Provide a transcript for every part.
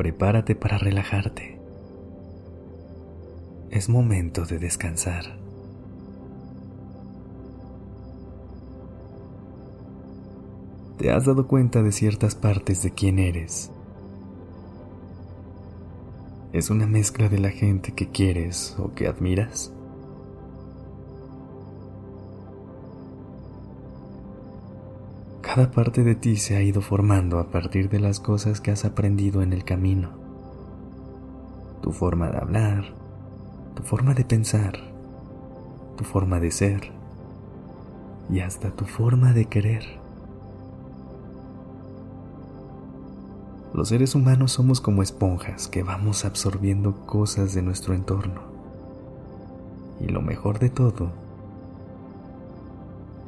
Prepárate para relajarte. Es momento de descansar. ¿Te has dado cuenta de ciertas partes de quién eres? ¿Es una mezcla de la gente que quieres o que admiras? Cada parte de ti se ha ido formando a partir de las cosas que has aprendido en el camino. Tu forma de hablar, tu forma de pensar, tu forma de ser y hasta tu forma de querer. Los seres humanos somos como esponjas que vamos absorbiendo cosas de nuestro entorno. Y lo mejor de todo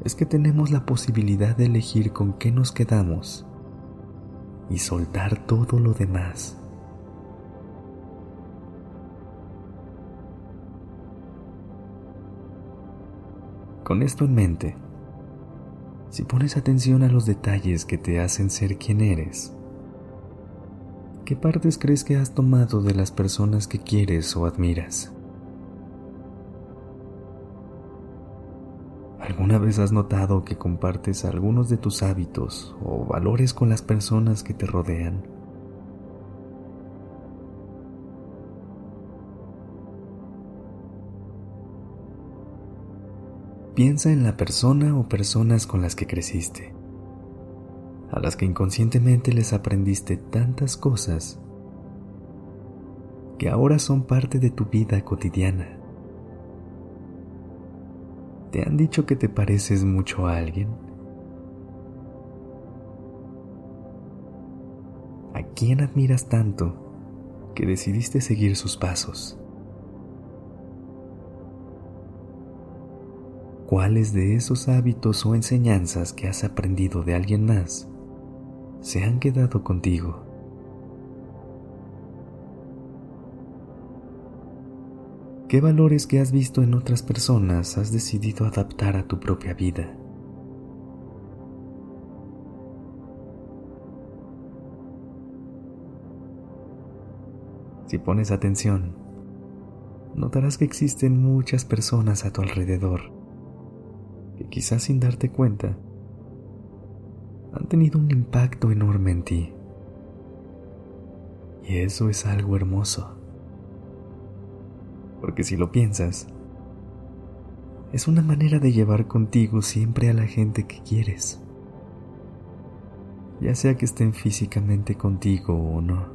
es que tenemos la posibilidad de elegir con qué nos quedamos y soltar todo lo demás. Con esto en mente, si pones atención a los detalles que te hacen ser quien eres, ¿qué partes crees que has tomado de las personas que quieres o admiras? ¿Alguna vez has notado que compartes algunos de tus hábitos o valores con las personas que te rodean? Piensa en la persona o personas con las que creciste, a las que inconscientemente les aprendiste tantas cosas que ahora son parte de tu vida cotidiana. ¿Te han dicho que te pareces mucho a alguien? ¿A quién admiras tanto que decidiste seguir sus pasos? ¿Cuáles de esos hábitos o enseñanzas que has aprendido de alguien más se han quedado contigo? ¿Qué valores que has visto en otras personas has decidido adaptar a tu propia vida? Si pones atención, notarás que existen muchas personas a tu alrededor que quizás sin darte cuenta han tenido un impacto enorme en ti. Y eso es algo hermoso porque si lo piensas, es una manera de llevar contigo siempre a la gente que quieres, ya sea que estén físicamente contigo o no.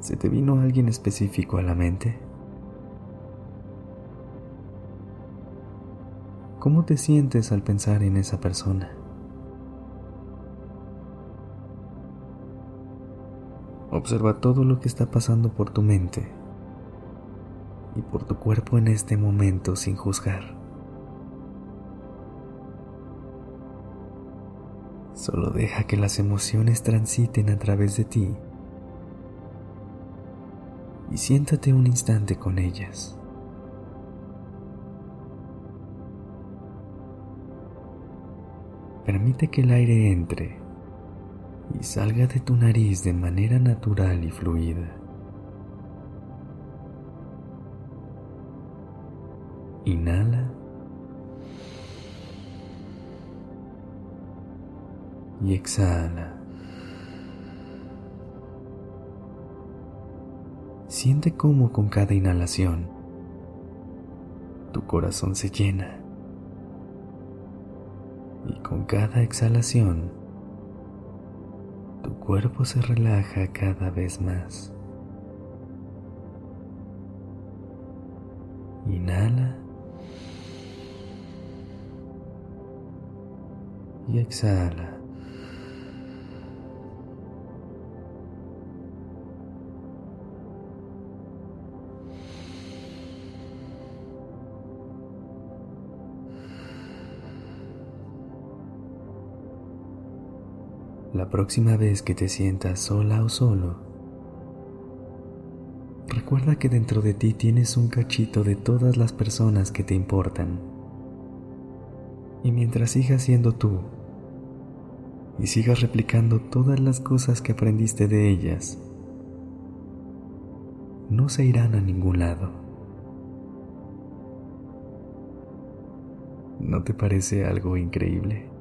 ¿Se te vino alguien específico a la mente? ¿Cómo te sientes al pensar en esa persona? Observa todo lo que está pasando por tu mente y por tu cuerpo en este momento sin juzgar. Solo deja que las emociones transiten a través de ti y siéntate un instante con ellas. Permite que el aire entre y salga de tu nariz de manera natural y fluida. Inhala. Y exhala. Siente cómo con cada inhalación tu corazón se llena y con cada exhalación tu cuerpo se relaja cada vez más. Inhala y exhala. La próxima vez que te sientas sola o solo, recuerda que dentro de ti tienes un cachito de todas las personas que te importan. Y mientras sigas siendo tú y sigas replicando todas las cosas que aprendiste de ellas, no se irán a ningún lado. ¿No te parece algo increíble?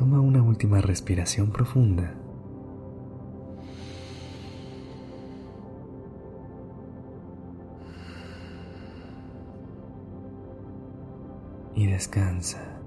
Toma una última respiración profunda. Y descansa.